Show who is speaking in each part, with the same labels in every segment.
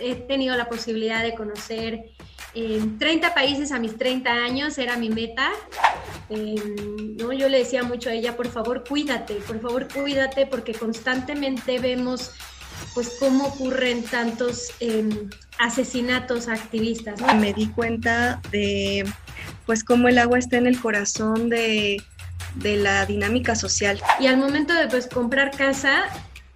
Speaker 1: He tenido la posibilidad de conocer 30 países a mis 30 años, era mi meta. Em, ¿no? Yo le decía mucho a ella, por favor, cuídate, por favor, cuídate, porque constantemente vemos pues cómo ocurren tantos em, asesinatos a activistas.
Speaker 2: Me di cuenta de pues cómo el agua está en el corazón de, de la dinámica social.
Speaker 1: Y al momento de pues comprar casa,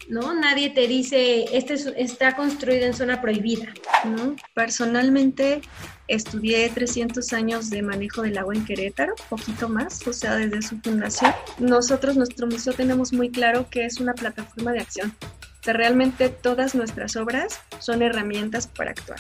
Speaker 1: ¿no? Nadie te dice, este está construido en zona prohibida.
Speaker 2: ¿no? Personalmente estudié 300 años de manejo del agua en Querétaro, poquito más, o sea, desde su fundación. Nosotros, nuestro museo, tenemos muy claro que es una plataforma de acción. O sea, realmente todas nuestras obras son herramientas para actuar.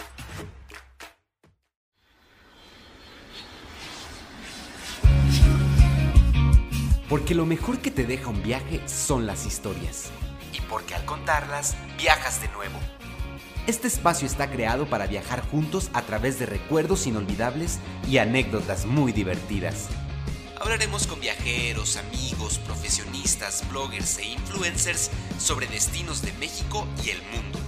Speaker 3: Porque lo mejor que te deja un viaje son las historias y porque al contarlas viajas de nuevo. Este espacio está creado para viajar juntos a través de recuerdos inolvidables y anécdotas muy divertidas. Hablaremos con viajeros, amigos, profesionistas, bloggers e influencers sobre destinos de México y el mundo.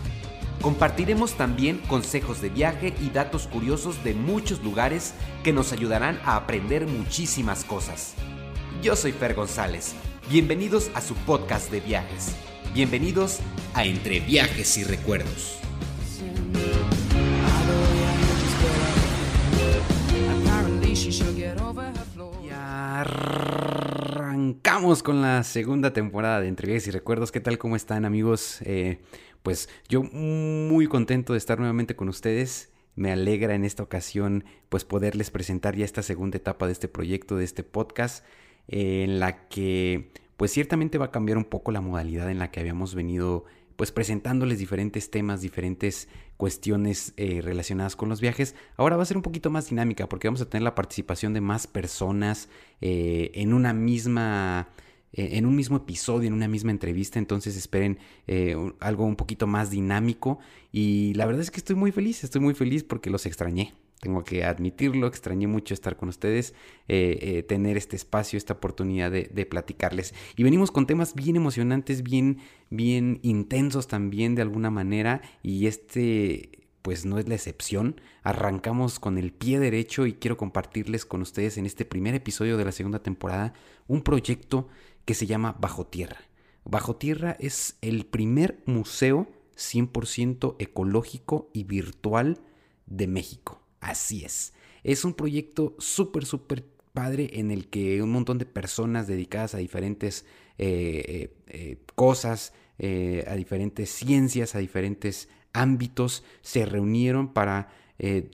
Speaker 3: Compartiremos también consejos de viaje y datos curiosos de muchos lugares que nos ayudarán a aprender muchísimas cosas. Yo soy Fer González. Bienvenidos a su podcast de viajes. Bienvenidos a Entre Viajes y Recuerdos. Y arrancamos con la segunda temporada de Entre Viajes y Recuerdos. ¿Qué tal? ¿Cómo están amigos? Eh, pues yo muy contento de estar nuevamente con ustedes. Me alegra en esta ocasión pues poderles presentar ya esta segunda etapa de este proyecto, de este podcast, en la que pues ciertamente va a cambiar un poco la modalidad en la que habíamos venido pues presentándoles diferentes temas, diferentes cuestiones eh, relacionadas con los viajes. Ahora va a ser un poquito más dinámica porque vamos a tener la participación de más personas eh, en una misma eh, en un mismo episodio, en una misma entrevista, entonces esperen algo un poquito más dinámico. Y la verdad es que estoy muy feliz, estoy muy feliz porque los extrañé, tengo que admitirlo, extrañé mucho estar con ustedes, eh, eh, tener este espacio, esta oportunidad de, platicarles. Y venimos con temas bien emocionantes, bien, bien intensos también de alguna manera, y este pues no es la excepción. Arrancamos con el pie derecho y quiero compartirles con ustedes en este primer episodio de la segunda temporada un proyecto que se llama Bajo Tierra. Bajo Tierra es el primer museo 100% ecológico y virtual de México. Así es. Es un proyecto súper, súper padre en el que un montón de personas dedicadas a diferentes eh, eh, eh, cosas, a diferentes ciencias, a diferentes ámbitos, se reunieron para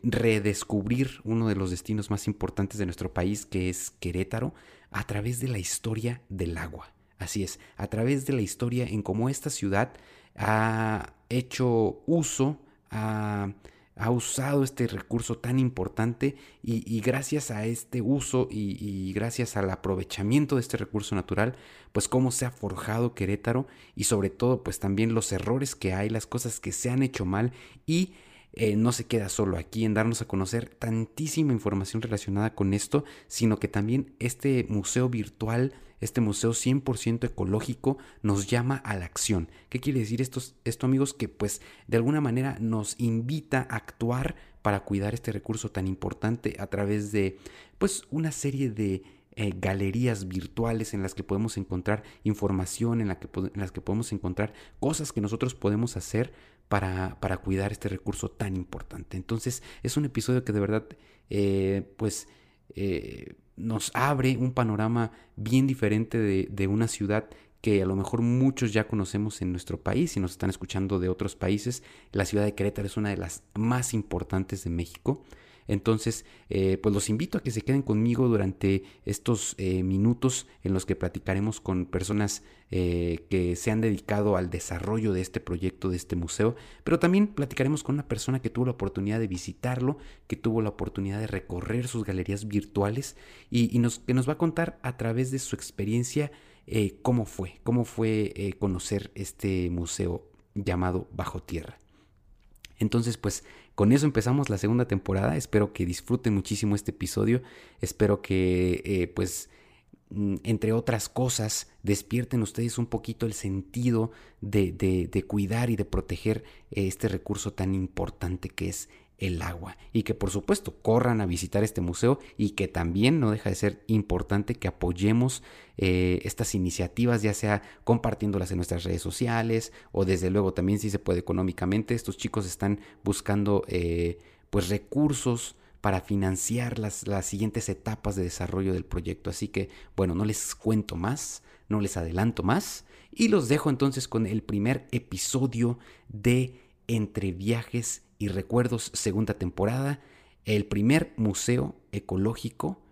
Speaker 3: redescubrir uno de los destinos más importantes de nuestro país, que es Querétaro, a través de la historia del agua. Así es, a través de la historia en cómo esta ciudad ha hecho uso, ha ha usado este recurso tan importante y, gracias a este uso y, gracias al aprovechamiento de este recurso natural, pues cómo se ha forjado Querétaro y sobre todo pues también los errores que hay, las cosas que se han hecho mal y eh, no se queda solo aquí en darnos a conocer tantísima información relacionada con esto, sino que también este museo virtual este museo 100% ecológico nos llama a la acción. ¿Qué quiere decir esto, amigos? Que pues de alguna manera nos invita a actuar para cuidar este recurso tan importante a través de pues una serie de eh, galerías virtuales en las que podemos encontrar información, en, las que podemos encontrar cosas que nosotros podemos hacer para, para, cuidar este recurso tan importante. Entonces es un episodio que de verdad eh, pues eh, nos abre un panorama bien diferente de, una ciudad que a lo mejor muchos ya conocemos en nuestro país y nos están escuchando de otros países. La ciudad de Querétaro es una de las más importantes de México. Entonces, eh, pues los invito a que se queden conmigo durante estos eh, minutos en los que platicaremos con personas eh, que se han dedicado al desarrollo de este proyecto, de este museo, pero también platicaremos con una persona que tuvo la oportunidad de visitarlo, que tuvo la oportunidad de recorrer sus galerías virtuales y, que nos va a contar a través de su experiencia cómo fue, cómo fue conocer este museo llamado Bajo Tierra. Entonces, pues con eso empezamos la segunda temporada. Espero que disfruten muchísimo este episodio. Espero que, eh, pues, mm, entre otras cosas, despierten ustedes un poquito el sentido de, de, cuidar y de proteger este recurso tan importante que es el agua. Y que por supuesto corran a visitar este museo y que también no deja de ser importante que apoyemos eh, estas iniciativas, ya sea compartiéndolas en nuestras redes sociales o desde luego también si se puede económicamente. Estos chicos están buscando eh, pues recursos para financiar las, las siguientes etapas de desarrollo del proyecto. Así que bueno, no les cuento más, no les adelanto más y los dejo entonces con el primer episodio de Entre Viajes y Recuerdos segunda temporada, el primer museo ecológico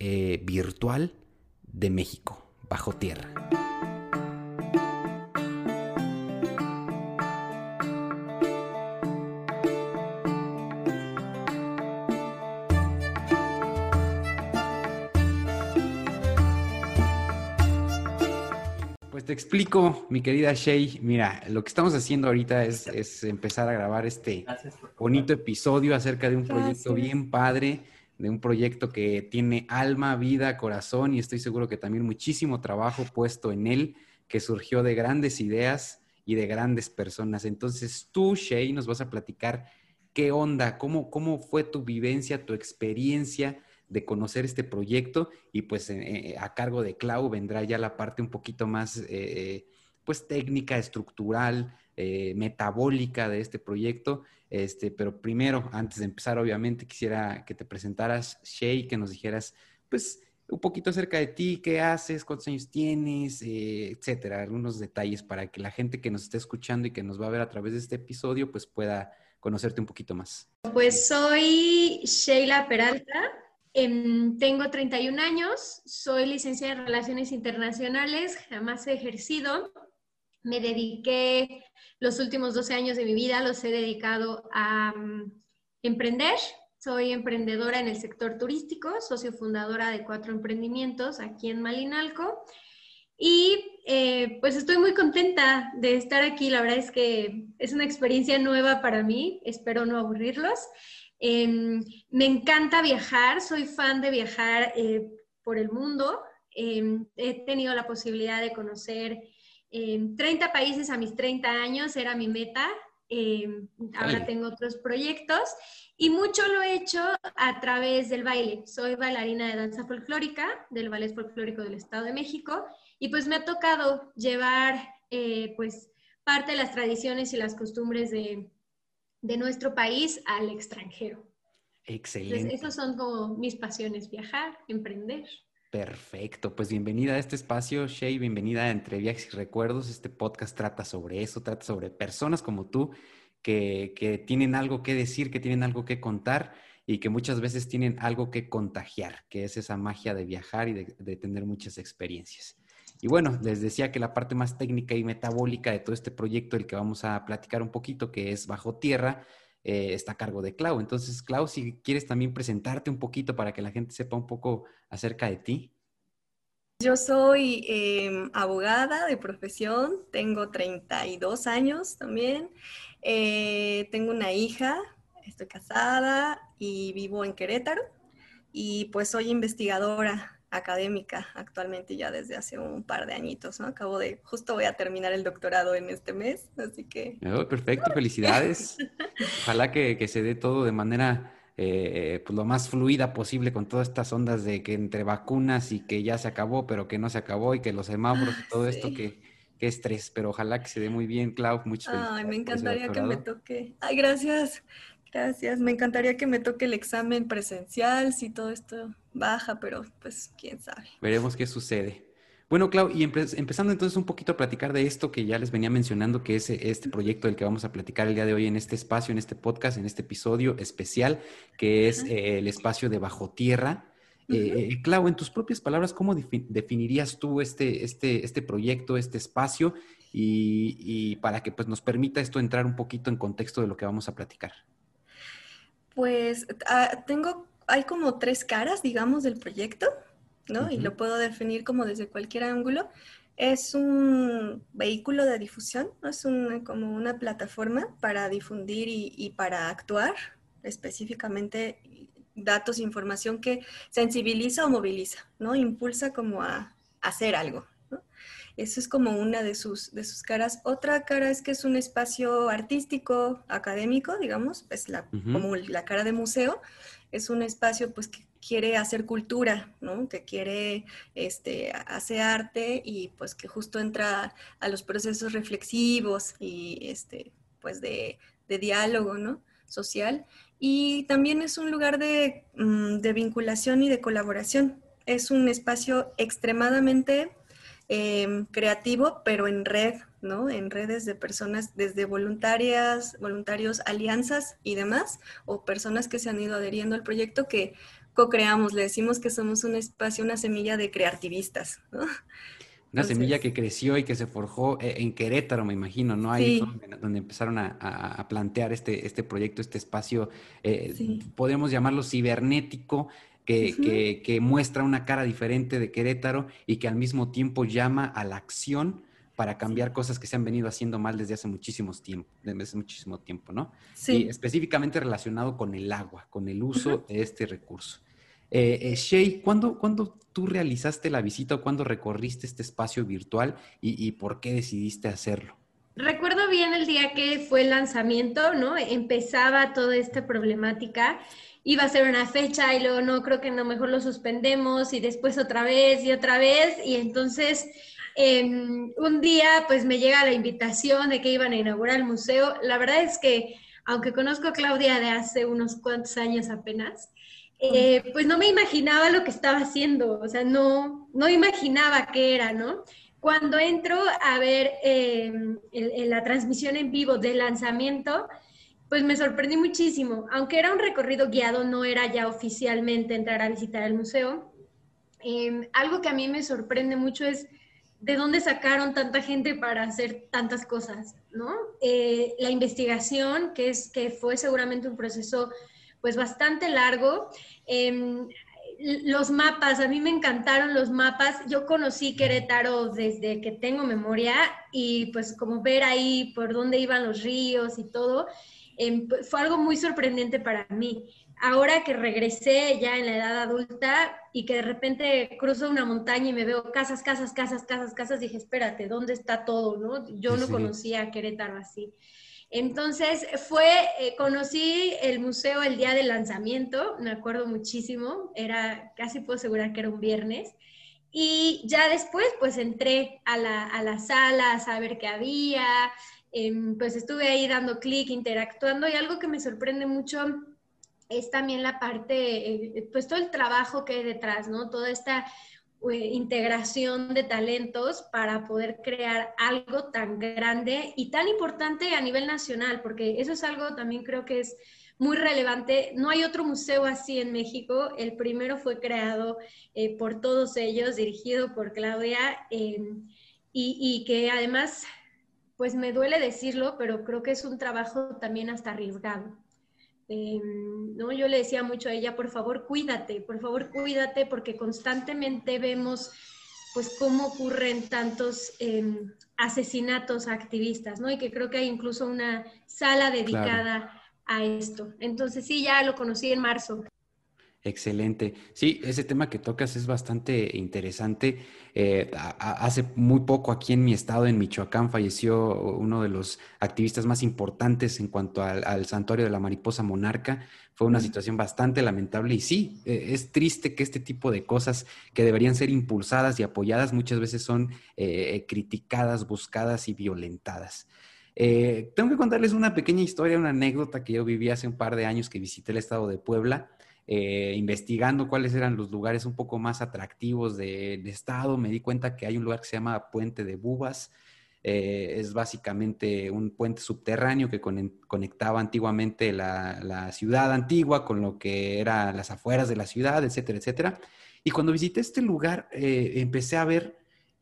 Speaker 3: eh, virtual de México, bajo tierra. Te explico, mi querida Shay. Mira, lo que estamos haciendo ahorita es, empezar a grabar este bonito episodio acerca de un proyecto bien padre, de un proyecto que tiene alma, vida, corazón y estoy seguro que también muchísimo trabajo puesto en él, que surgió de grandes ideas y de grandes personas. Entonces tú, Shay, nos vas a platicar qué onda, cómo, cómo fue tu vivencia, tu experiencia de conocer este proyecto y pues eh, eh, a cargo de Clau vendrá ya la parte un poquito más eh, pues técnica, estructural, metabólica de este proyecto. Este, pero primero, antes de empezar, obviamente quisiera que te presentaras, Shay, que nos dijeras pues un poquito acerca de ti, qué haces, cuántos años tienes, etcétera, algunos detalles para que la gente que nos esté escuchando y que nos va a ver a través de este episodio pues pueda conocerte un poquito más.
Speaker 1: Pues soy Sheila Peralta, Em, tengo 31 años, soy licenciada en Relaciones Internacionales, jamás he ejercido. Me dediqué los últimos 12 años de mi vida, los he dedicado a mm, emprender. Soy emprendedora en el sector turístico, socio fundadora de cuatro emprendimientos aquí en Malinalco. Y eh, pues estoy muy contenta de estar aquí. La verdad es que es una experiencia nueva para mí. Espero no aburrirlos. Em, me encanta viajar, soy fan de viajar eh, por el mundo. Em, he tenido la posibilidad de conocer 30 em, países a mis 30 años, era mi meta. ahora tengo otros proyectos y mucho lo he hecho a través del baile. Soy bailarina de danza folclórica del Ballet Folclórico del Estado de México y pues me ha tocado llevar eh, pues parte de las tradiciones y las costumbres de, de nuestro país al extranjero.
Speaker 3: Excelente.
Speaker 1: Entonces, esos son como mis pasiones, viajar, emprender.
Speaker 3: Perfecto, pues bienvenida a este espacio, Shay, bienvenida a Entre Viajes y Recuerdos. Este podcast trata sobre eso, trata sobre personas como tú que, que tienen algo que decir, que tienen algo que contar y que muchas veces tienen algo que contagiar, que es esa magia de viajar y de, de tener muchas experiencias. Y bueno, les decía que la parte más técnica y metabólica de todo este proyecto, el que vamos a platicar un poquito, que es Bajo Tierra, eh, está a cargo de Clau. Entonces, Clau, si quieres también presentarte un poquito para que la gente sepa un poco acerca de ti.
Speaker 2: Yo soy em, abogada de profesión, tengo 32 años también, eh, tengo una hija, estoy casada y vivo en Querétaro y pues soy investigadora académica actualmente ya desde hace un par de añitos, ¿no? Acabo de, justo voy a terminar el doctorado en este mes, así que...
Speaker 3: Oh, perfecto, felicidades. Ojalá que, se dé todo de manera eh, pues lo más fluida posible con todas estas ondas de que entre vacunas y que ya se acabó, pero que no se acabó y que los semáforos y todo esto que, que estrés, pero ojalá que se dé muy bien, Clau, muchas
Speaker 2: gracias. Ay, me encantaría que me toque. Ay, gracias. Gracias, me encantaría que me toque el examen presencial si todo esto baja, pero pues quién sabe.
Speaker 3: Veremos qué sucede. Bueno, Clau, y empezando entonces un poquito a platicar de esto que ya les venía mencionando, que es este proyecto del que vamos a platicar el día de hoy en este espacio, en este podcast, en este episodio especial, que es eh, el espacio de Bajo Tierra. Eh, eh, Clau, en tus propias palabras, ¿cómo definirías tú este, este, este proyecto, este espacio, y, y, para que pues, nos permita esto entrar un poquito en contexto de lo que vamos a platicar?
Speaker 2: Pues ah, tengo, hay como tres caras, digamos, del proyecto, ¿no? Y lo puedo definir como desde cualquier ángulo. Es un vehículo de difusión, ¿no? es como una plataforma para difundir y, para actuar específicamente datos, información que sensibiliza o moviliza, ¿no? Impulsa como a, hacer algo. Eso es como una de sus, de sus caras. Otra cara es que es un espacio artístico, académico, digamos, es la, como la cara de museo. Es un espacio pues que quiere hacer cultura, ¿no? Que quiere este, hacer arte y pues que justo entra a los procesos reflexivos y este, pues de, de diálogo, ¿no? Social. Y también es un lugar de, mm, vinculación y de colaboración. Es un espacio extremadamente em, creativo, pero en red, ¿no? En redes de personas, desde voluntarias, voluntarios, alianzas y demás, o personas que se han ido adheriendo al proyecto que co-creamos. Le decimos que somos un espacio, una semilla de creativistas, ¿no?
Speaker 3: Una semilla que creció y que se forjó eh, en Querétaro, me imagino, ¿no? Ahí donde, empezaron a, plantear este, este proyecto, este espacio, eh, podemos llamarlo cibernético, que, que, muestra una cara diferente de Querétaro y que al mismo tiempo llama a la acción para cambiar cosas que se han venido haciendo mal desde hace muchísimos tiempo, desde hace muchísimo tiempo, ¿no? Sí. Y específicamente relacionado con el agua, con el uso de este recurso. Eh, eh ¿cuándo, tú realizaste la visita o cuándo recorriste este espacio virtual y, por qué decidiste hacerlo?
Speaker 1: Recuerdo bien el día que fue el lanzamiento, ¿no? Empezaba toda esta problemática. Iba a ser una fecha y luego no, creo que no, mejor lo suspendemos y después otra vez y otra vez. Y entonces em, un día pues me llega la invitación de que iban a inaugurar el museo. La verdad es que, aunque conozco a Claudia de hace unos cuantos años apenas, eh, pues no me imaginaba lo que estaba haciendo, o sea, no, no imaginaba qué era, ¿no? Cuando entro a ver em, la transmisión en vivo del lanzamiento, pues me sorprendí muchísimo. Aunque era un recorrido guiado, no era ya oficialmente entrar a visitar el museo. Em, algo que a mí me sorprende mucho es de dónde sacaron tanta gente para hacer tantas cosas, ¿no? Eh, la investigación, que, es, que fue seguramente un proceso pues bastante largo. Em, los mapas, a mí me encantaron los mapas. Yo conocí Querétaro desde que tengo memoria y pues como ver ahí por dónde iban los ríos y todo, pues, fue algo muy sorprendente para mí. Ahora que regresé ya en la edad adulta y que de repente cruzo una montaña y me veo casas, casas, casas, casas, casas, dije, espérate, ¿dónde está todo? ¿no? Yo no conocía Querétaro así. Entonces fue, eh, conocí el museo el día del lanzamiento, me acuerdo muchísimo, era, casi puedo asegurar que era un viernes. Y ya después, pues entré a la, a la sala a saber qué había, pues estuve ahí dando clic, interactuando y algo que me sorprende mucho es también la parte, eh, pues todo el trabajo que hay detrás, ¿no? Toda esta eh, integración de talentos para poder crear algo tan grande y tan importante a nivel nacional, porque eso es algo también creo que es muy relevante. No hay otro museo así en México. El primero fue creado eh, por todos ellos, dirigido por Claudia, em, y, y, que además, pues me duele decirlo, pero creo que es un trabajo también hasta arriesgado. Em, ¿no? Yo le decía mucho a ella, por favor, cuídate, por favor, cuídate, porque constantemente vemos pues cómo ocurren tantos em, asesinatos a activistas, ¿no? Y que creo que hay incluso una sala dedicada a esto. Entonces sí, ya lo conocí en marzo.
Speaker 3: Excelente. Sí, ese tema que tocas es bastante interesante. Eh, hace muy poco aquí en mi estado, en Michoacán, falleció uno de los activistas más importantes en cuanto al, santuario de la mariposa monarca. Fue una situación bastante lamentable y sí, eh, es triste que este tipo de cosas que deberían ser impulsadas y apoyadas muchas veces son eh, criticadas, buscadas y violentadas. tengo que contarles una pequeña historia, una anécdota que yo viví hace un par de años que visité el estado de Puebla. Eh, investigando cuáles eran los lugares un poco más atractivos del estado, me di cuenta que hay un lugar que se llama Puente de Bubas. Eh, es básicamente un puente subterráneo que conectaba antiguamente la, ciudad antigua con lo que eran las afueras de la ciudad, etcétera, etcétera. Y cuando visité este lugar, eh, empecé a ver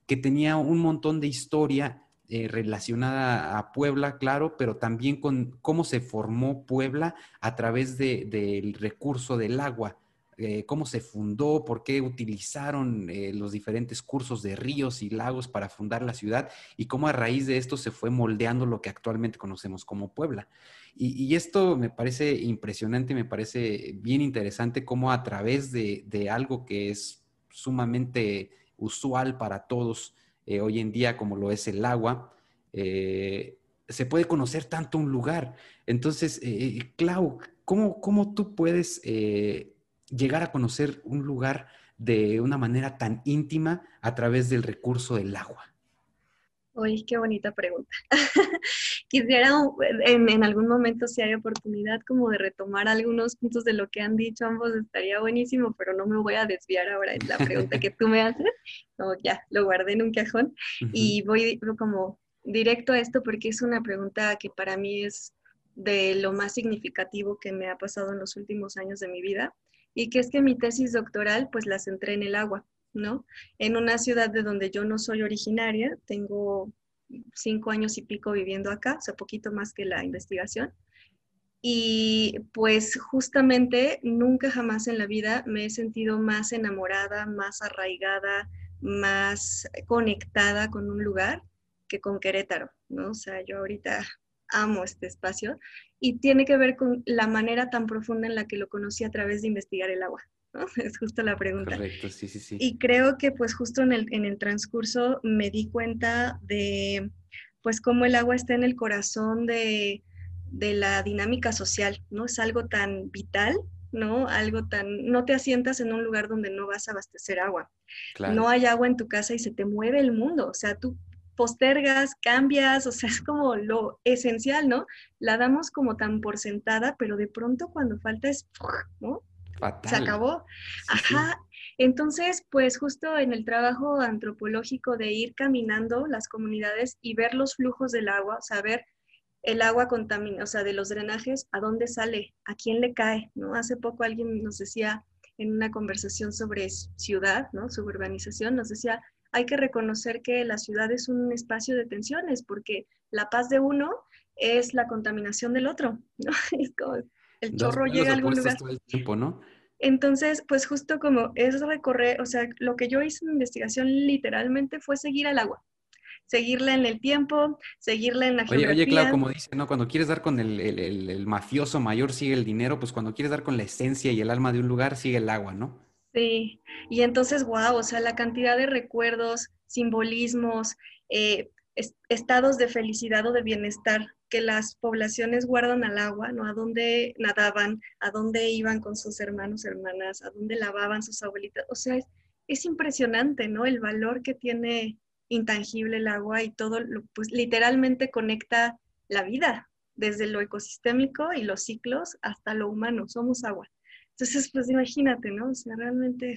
Speaker 3: que tenía un montón de historia eh, relacionada a Puebla, claro, pero también con cómo se formó Puebla a través del recurso del agua. eh, cómo se fundó, por qué utilizaron eh, los diferentes cursos de ríos y lagos para fundar la ciudad y cómo a raíz de esto se fue moldeando lo que actualmente conocemos como Puebla. Y, esto me parece impresionante, me parece bien interesante cómo a través de, algo que es sumamente usual para todos eh, hoy en día, como lo es el agua, se puede conocer tanto un lugar. Entonces, Clau, ¿cómo, ¿cómo, tú puedes llegar a conocer un lugar de una manera tan íntima a través del recurso del agua?
Speaker 2: Uy, qué bonita pregunta. Quisiera en, algún momento, si hay oportunidad, como de retomar algunos puntos de lo que han dicho ambos, estaría buenísimo, pero no me voy a desviar ahora en la pregunta que tú me haces. No, ya, lo guardé en un cajón y voy como directo a esto porque es una pregunta que para mí es de lo más significativo que me ha pasado en los últimos años de mi vida y que es que mi tesis doctoral pues la centré en el agua, ¿no? En una ciudad de donde yo no soy originaria, tengo cinco años y pico viviendo acá, o sea, poquito más que la investigación. Y pues justamente nunca jamás en la vida me he sentido más enamorada, más arraigada, más conectada con un lugar que con Querétaro, ¿no? O sea, yo ahorita amo este espacio y tiene que ver con la manera tan profunda en la que lo conocí a través de investigar el agua. ¿No? Es justo la pregunta.
Speaker 3: Correcto, sí, sí, sí.
Speaker 2: Y creo que pues justo en el, en el transcurso me di cuenta de pues cómo el agua está en el corazón de, de la dinámica social, ¿no? Es algo tan vital ¿no? Algo tan, no te asientas en un lugar donde no vas a abastecer agua. No hay agua en tu casa y se te mueve el mundo. O sea, tú postergas, cambias, o sea, es como lo esencial, ¿no? La damos como tan por sentada, pero de pronto cuando falta es, ¿no? Se acabó. Ajá. Entonces, pues justo en el trabajo antropológico de ir caminando las comunidades y ver los flujos del agua, saber el agua contaminada, o sea, de los drenajes, a dónde sale, a quién le cae, ¿no? Hace poco alguien nos decía en una conversación sobre ciudad, ¿no? Suburbanización, nos decía, hay que reconocer que la ciudad es un espacio de tensiones, porque la paz de uno es la contaminación del otro, ¿no? Es como el chorro llega a algún lugar.
Speaker 3: ¿no?
Speaker 2: Entonces, pues justo como es recorrer, o sea, lo que yo hice en investigación literalmente fue seguir al agua, seguirla en el tiempo, seguirla en la
Speaker 3: oye, Oye, claro, como dice, ¿no? Cuando quieres dar con el, el, mafioso mayor, sigue el dinero, pues cuando quieres dar con la esencia y el alma de un lugar, sigue el agua, ¿no?
Speaker 2: Sí, y entonces, wow, o sea, la cantidad de recuerdos, simbolismos, eh, estados de felicidad o de bienestar que las poblaciones guardan al agua, ¿no? A dónde nadaban, a dónde iban con sus hermanos, hermanas, a dónde lavaban sus abuelitas. O sea, es, impresionante, ¿no? El valor que tiene intangible el agua y todo, lo, pues literalmente conecta la vida, desde lo ecosistémico y los ciclos hasta lo humano. Somos agua. Entonces, pues imagínate, ¿no? O sea, realmente,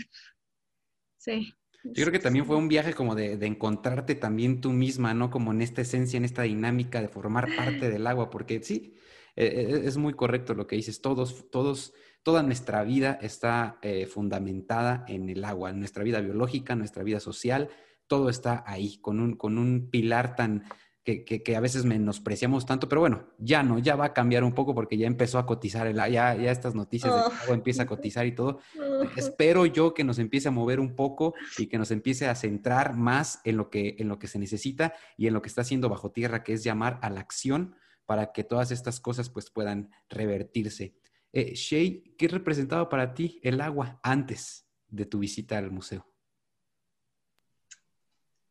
Speaker 2: sí.
Speaker 3: Yo creo que también fue un viaje como de, encontrarte también tú misma, ¿no? Como en esta esencia, en esta dinámica de formar parte del agua, porque sí, e, e, es muy correcto lo que dices, todos, todos, toda nuestra vida está eh, fundamentada en el agua, nuestra vida biológica, nuestra vida social, todo está ahí, con un, con un pilar tan, que, a veces menospreciamos tanto, pero bueno, ya no, ya va a cambiar un poco porque ya empezó a cotizar, el, ya, ya estas noticias de que agua empieza a cotizar y todo. Espero yo que nos empiece a mover un poco y que nos empiece a centrar más en lo que, en lo que se necesita y en lo que está haciendo bajo tierra, que es llamar a la acción para que todas estas cosas pues puedan revertirse. Eh, Shay, ¿qué representaba para ti el agua antes de tu visita al museo?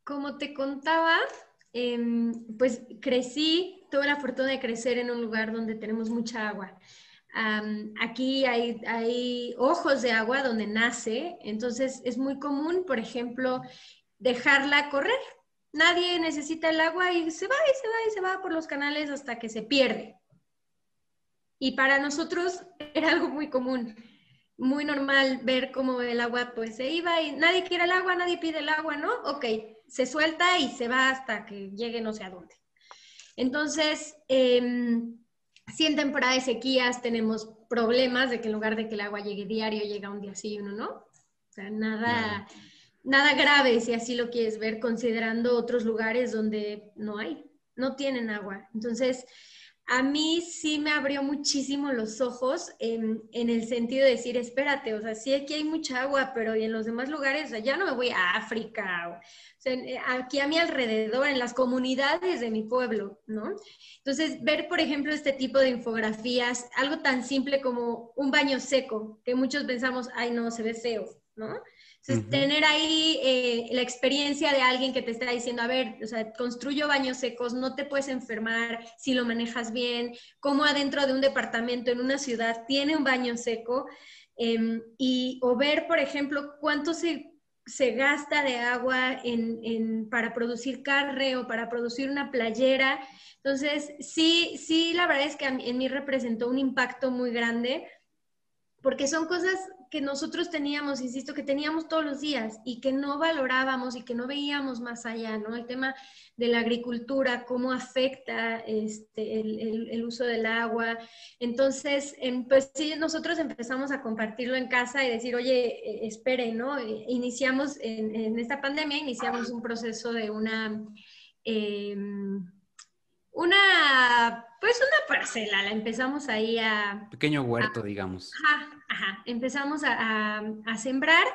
Speaker 1: Como te contaba, Em, pues crecí, tuve la fortuna de crecer en un lugar donde tenemos mucha agua. aquí hay, hay, ojos de agua donde nace, entonces es muy común, por ejemplo, dejarla correr. Nadie necesita el agua y se va y se va y se va por los canales hasta que se pierde. Y para nosotros era algo muy común, muy normal ver cómo el agua pues se iba y nadie quiere el agua, nadie pide el agua, ¿no? Ok, se suelta y se va hasta que llegue no sé a dónde. Entonces, em, si en temporada de sequías tenemos problemas de que en lugar de que el agua llegue diario, llega un día sí y uno no. O sea, nada, nada grave si así lo quieres ver, considerando otros lugares donde no hay, no tienen agua. Entonces, a mí sí me abrió muchísimo los ojos en, el sentido de decir, espérate, o sea, sí aquí hay mucha agua, pero y en los demás lugares, o sea, ya no me voy a África, o, sea, eh, aquí a mi alrededor, en las comunidades de mi pueblo, ¿no? Entonces, ver, por ejemplo, este tipo de infografías, algo tan simple como un baño seco, que muchos pensamos, ay, no, se ve feo, ¿no? Entonces, tener ahí eh, la experiencia de alguien que te está diciendo, a ver, o sea, construyo baños secos, no te puedes enfermar si lo manejas bien, cómo adentro de un departamento en una ciudad tiene un baño seco, em, y, o ver, por ejemplo, cuánto se, se gasta de agua en, en, para producir carne o para producir una playera. Entonces, sí, sí, la verdad es que en mí representó un impacto muy grande porque son cosas que nosotros teníamos, insisto, que teníamos todos los días y que no valorábamos y que no veíamos más allá, ¿no? El tema de la agricultura, cómo afecta este, el, uso del agua. Entonces, em, pues sí, nosotros empezamos a compartirlo en casa y decir, oye, eh, espere, ¿no? Eh, iniciamos en, esta pandemia, iniciamos un proceso de una... Em, una, pues una parcela, la empezamos ahí a...
Speaker 3: Pequeño huerto, digamos.
Speaker 1: Ajá, ajá, empezamos a, a, sembrar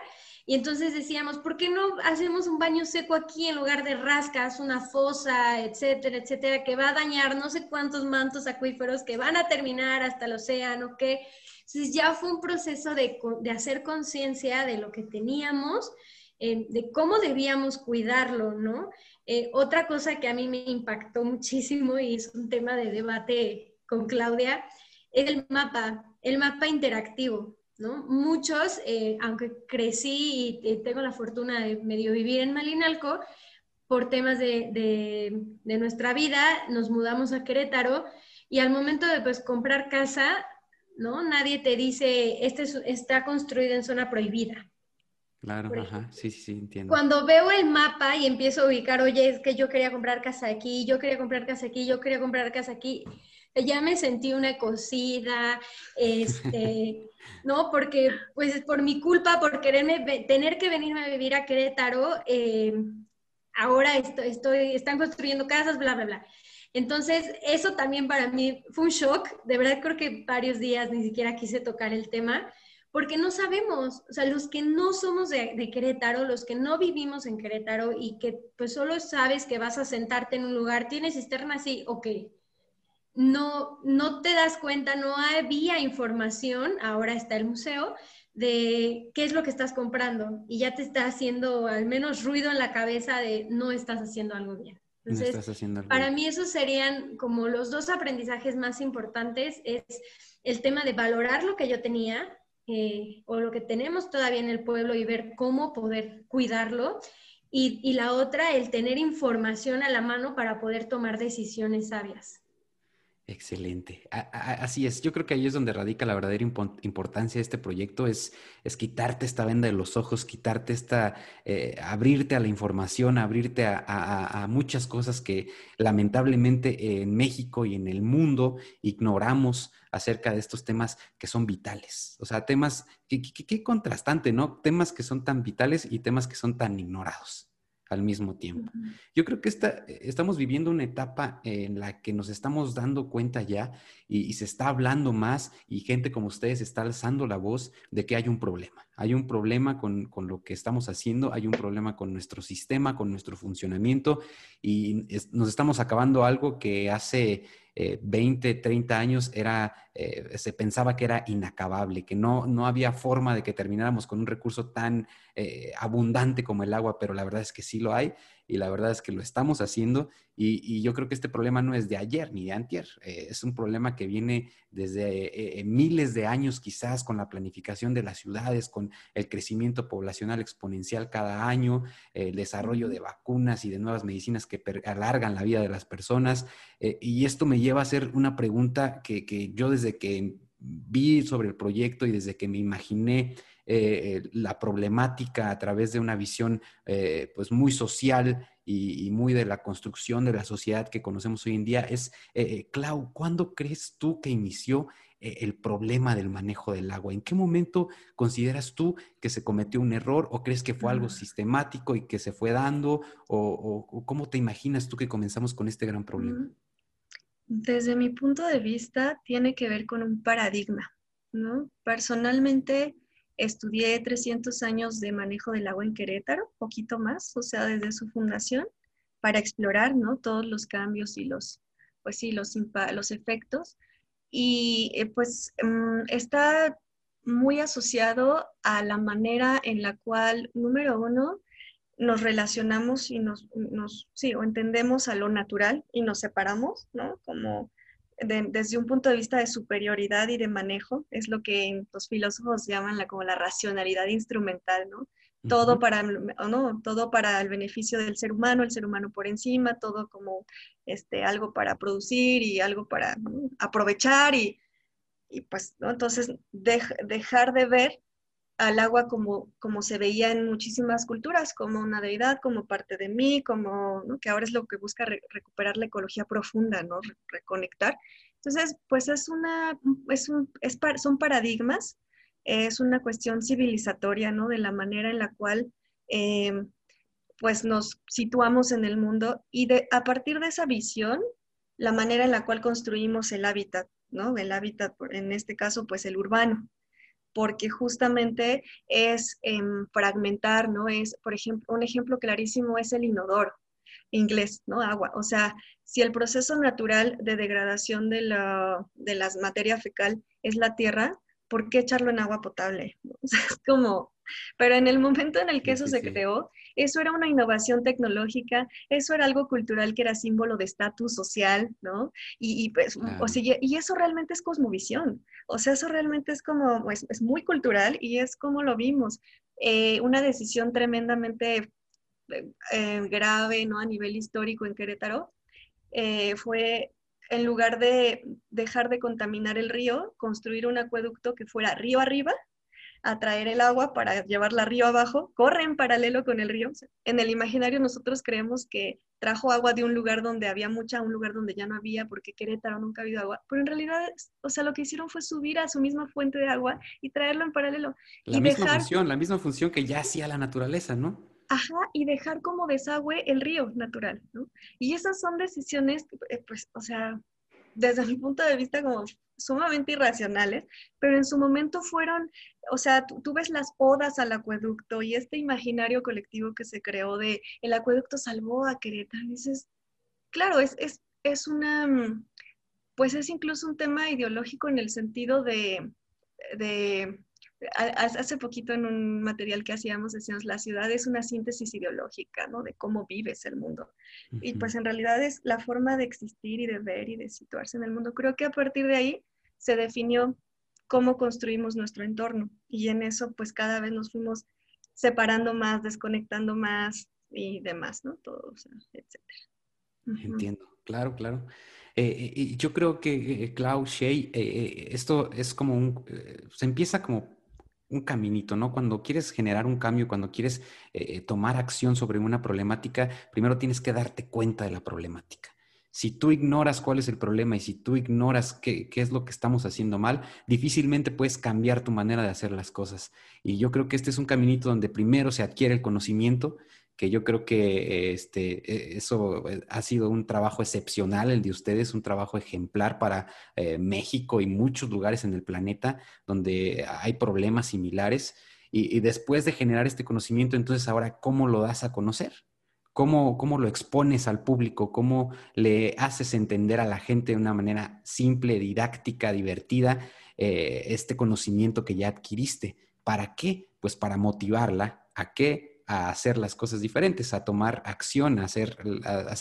Speaker 1: y entonces decíamos, ¿por qué no hacemos un baño seco aquí en lugar de rascas, una fosa, etcétera, etcétera, que va a dañar no sé cuántos mantos acuíferos que van a terminar hasta el océano, que... Entonces ya fue un proceso de, de hacer conciencia de lo que teníamos, eh, de cómo debíamos cuidarlo, ¿no? Eh, otra cosa que a mí me impactó muchísimo y es un tema de debate con Claudia, es el mapa, el mapa interactivo. ¿no? Muchos, eh, aunque crecí y tengo la fortuna de medio vivir en Malinalco, por temas de, nuestra vida, nos mudamos a Querétaro y al momento de pues, comprar casa, ¿no? Nadie te dice, este está construido en zona prohibida.
Speaker 3: Claro, ajá, sí, sí, sí, entiendo.
Speaker 1: Cuando veo el mapa y empiezo a ubicar, oye, es que yo quería comprar casa aquí, yo quería comprar casa aquí, yo quería comprar casa aquí, ya me sentí una cosida, este, ¿no? Porque, pues, por mi culpa, por quererme, tener que venirme a vivir a Querétaro, eh, ahora estoy, estoy, están construyendo casas, bla, bla, bla. Entonces, eso también para mí fue un shock. De verdad, creo que varios días ni siquiera quise tocar el tema porque no sabemos, o sea, los que no somos de, Querétaro, los que no vivimos en Querétaro y que pues solo sabes que vas a sentarte en un lugar, tienes cisterna así, ok, no, no te das cuenta, no había información, ahora está el museo, de qué es lo que estás comprando y ya te está haciendo al menos ruido en la cabeza de no estás haciendo algo bien. Entonces, para mí esos serían como los dos aprendizajes más importantes, es el tema de valorar lo que yo tenía, eh, o lo que tenemos todavía en el pueblo y ver cómo poder cuidarlo. Y, y la otra, el tener información a la mano para poder tomar decisiones sabias.
Speaker 3: Excelente. así es. Yo creo que ahí es donde radica la verdadera importancia de este proyecto, es, quitarte esta venda de los ojos, quitarte esta, eh, abrirte a la información, abrirte a, muchas cosas que lamentablemente en México y en el mundo ignoramos acerca de estos temas que son vitales. O sea, temas, qué contrastante, ¿no? Temas que son tan vitales y temas que son tan ignorados al mismo tiempo. Yo creo que esta, estamos viviendo una etapa en la que nos estamos dando cuenta ya y, se está hablando más y gente como ustedes está alzando la voz de que hay un problema. Hay un problema con, lo que estamos haciendo, hay un problema con nuestro sistema, con nuestro funcionamiento y nos estamos acabando algo que hace 20, eh, 30 años era, eh, se pensaba que era inacabable, que no, no había forma de que termináramos con un recurso tan eh, abundante como el agua, pero la verdad es que sí lo hay y la verdad es que lo estamos haciendo y, yo creo que este problema no es de ayer ni de antier, es un problema que viene desde miles de años quizás con la planificación de las ciudades, con el crecimiento poblacional exponencial cada año, el desarrollo de vacunas y de nuevas medicinas que alargan la vida de las personas y esto me lleva a hacer una pregunta que, que yo desde que vi sobre el proyecto y desde que me imaginé eh, la problemática a través de una visión eh, pues muy social y, muy de la construcción de la sociedad que conocemos hoy en día es, eh, Clau, ¿cuándo crees tú que inició el problema del manejo del agua? ¿En qué momento consideras tú que se cometió un error o crees que fue algo sistemático y que se fue dando? ¿O, cómo te imaginas tú que comenzamos con este gran problema?
Speaker 2: Desde mi punto de vista, tiene que ver con un paradigma, ¿no? Personalmente, estudié 300 años de manejo del agua en Querétaro, poquito más, o sea, desde su fundación, para explorar, ¿no? Todos los cambios y los, pues sí, los, los efectos. Y eh, pues mm, está muy asociado a la manera en la cual, número uno, nos relacionamos y nos, nos, sí, o entendemos a lo natural y nos separamos, ¿no? Como desde un punto de vista de superioridad y de manejo, es lo que los filósofos llaman la, como la racionalidad instrumental, ¿no? Todo para, ¿no? todo para el beneficio del ser humano, el ser humano por encima, todo como este, algo para producir y algo para aprovechar y, y pues, ¿no? Entonces, dejar de ver al agua como, como se veía en muchísimas culturas, como una deidad, como parte de mí, como, que ahora es lo que busca recuperar la ecología profunda, ¿no? reconectar. Entonces, pues es una, es un, es, son paradigmas, es una cuestión civilizatoria, ¿no? De la manera en la cual, eh, pues nos situamos en el mundo y de, a partir de esa visión, la manera en la cual construimos el hábitat, ¿no? El hábitat, en este caso, pues el urbano porque justamente es em, fragmentar, ¿no? Es, por ejemplo, un ejemplo clarísimo es el inodoro inglés, ¿no? Agua. O sea, si el proceso natural de degradación de la, de las materia fecal es la tierra, ¿por qué echarlo en agua potable? O sea, es como, pero en el momento en el que eso se creó, eso era una innovación tecnológica, eso era algo cultural que era símbolo de estatus social, ¿no? Y, pues, o sea, y eso realmente es cosmovisión, o sea, eso realmente es como, pues, es muy cultural y es como lo vimos. Eh, una decisión tremendamente eh, grave, ¿no? A nivel histórico en Querétaro, eh, fue en lugar de dejar de contaminar el río, construir un acueducto que fuera río arriba a traer el agua para llevarla río abajo, corre en paralelo con el río. En el imaginario nosotros creemos que trajo agua de un lugar donde había mucha a un lugar donde ya no había porque Querétaro nunca ha habido agua, pero en realidad, o sea, lo que hicieron fue subir a su misma fuente de agua y traerlo en paralelo.
Speaker 3: La misma función, la misma función que ya hacía la naturaleza, ¿no?
Speaker 2: Ajá, y dejar como desagüe el río natural, ¿no? Y esas son decisiones, eh, pues, o sea, desde mi punto de vista como sumamente irracionales, pero en su momento fueron, o sea, tú, ves las odas al acueducto y este imaginario colectivo que se creó de el acueducto salvó a Querétaro, claro, es, es, es una, mm, pues es incluso un tema ideológico en el sentido de, de hace poquito en un material que hacíamos decíamos, la ciudad es una síntesis ideológica, ¿no? De cómo vives el mundo. Y pues en realidad es la forma de existir y de ver y de situarse en el mundo. Creo que a partir de ahí se definió cómo construimos nuestro entorno. Y en eso pues cada vez nos fuimos separando más, desconectando más y demás, ¿no? Todo, o sea, etcétera.
Speaker 3: Entiendo, claro, claro. Eh, y yo creo que, eh, Clau, Shay, eh, esto es como un, se empieza como un caminito, ¿no? Cuando quieres generar un cambio, cuando quieres eh, tomar acción sobre una problemática, primero tienes que darte cuenta de la problemática. Si tú ignoras cuál es el problema y si tú ignoras qué, qué, es lo que estamos haciendo mal, difícilmente puedes cambiar tu manera de hacer las cosas. Y yo creo que este es un caminito donde primero se adquiere el conocimiento que yo creo que este, e, eso eh, ha sido un trabajo excepcional, el de ustedes, un trabajo ejemplar para eh, México y muchos lugares en el planeta donde hay problemas similares. Y, después de generar este conocimiento, entonces ahora, ¿cómo lo das a conocer? ¿Cómo, ¿Cómo lo expones al público? ¿Cómo le haces entender a la gente de una manera simple, didáctica, divertida, eh, este conocimiento que ya adquiriste? ¿Para qué? Pues para motivarla a que a hacer las cosas diferentes, a tomar acción, a hacer,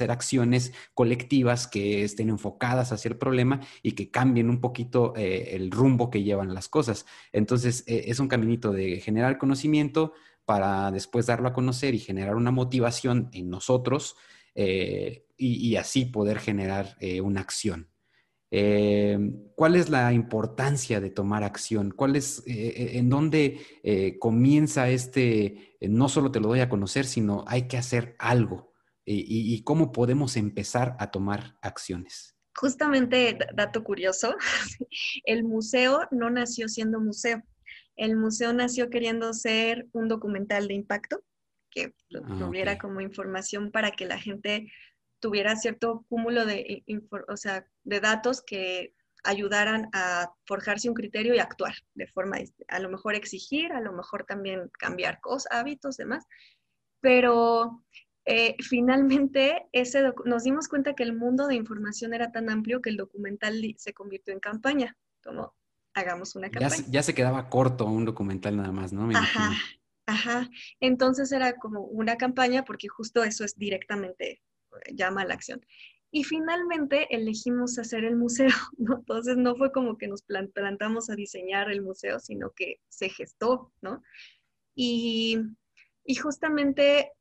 Speaker 3: acciones colectivas que estén enfocadas hacia el problema y que cambien un poquito eh, el rumbo que llevan las cosas. Entonces, eh, es un caminito de generar conocimiento para después darlo a conocer y generar una motivación en nosotros eh, y, así poder generar una acción. ¿Cuál es la importancia de tomar acción? ¿Cuál es, en dónde comienza este eh, no solo te lo doy a conocer, sino hay que hacer algo. Y, cómo podemos empezar a tomar acciones.
Speaker 2: Justamente, dato curioso, el museo no nació siendo museo. El museo nació queriendo ser un documental de impacto que ah, tuviera como información para que la gente tuviera cierto cúmulo de, o sea, de datos que ayudaran a forjarse un criterio y actuar de forma, a lo mejor exigir, a lo mejor también cambiar cosas, hábitos, demás. Pero eh, finalmente ese nos dimos cuenta que el mundo de información era tan amplio que el documental se convirtió en campaña, como hagamos una campaña.
Speaker 3: Ya, se quedaba corto un documental nada más, ¿no?
Speaker 2: ajá, ajá. Entonces era como una campaña porque justo eso es directamente llama a la acción. Y finalmente elegimos hacer el museo, ¿no? Entonces no fue como que nos plantamos a diseñar el museo, sino que se gestó, ¿no? Y, y justamente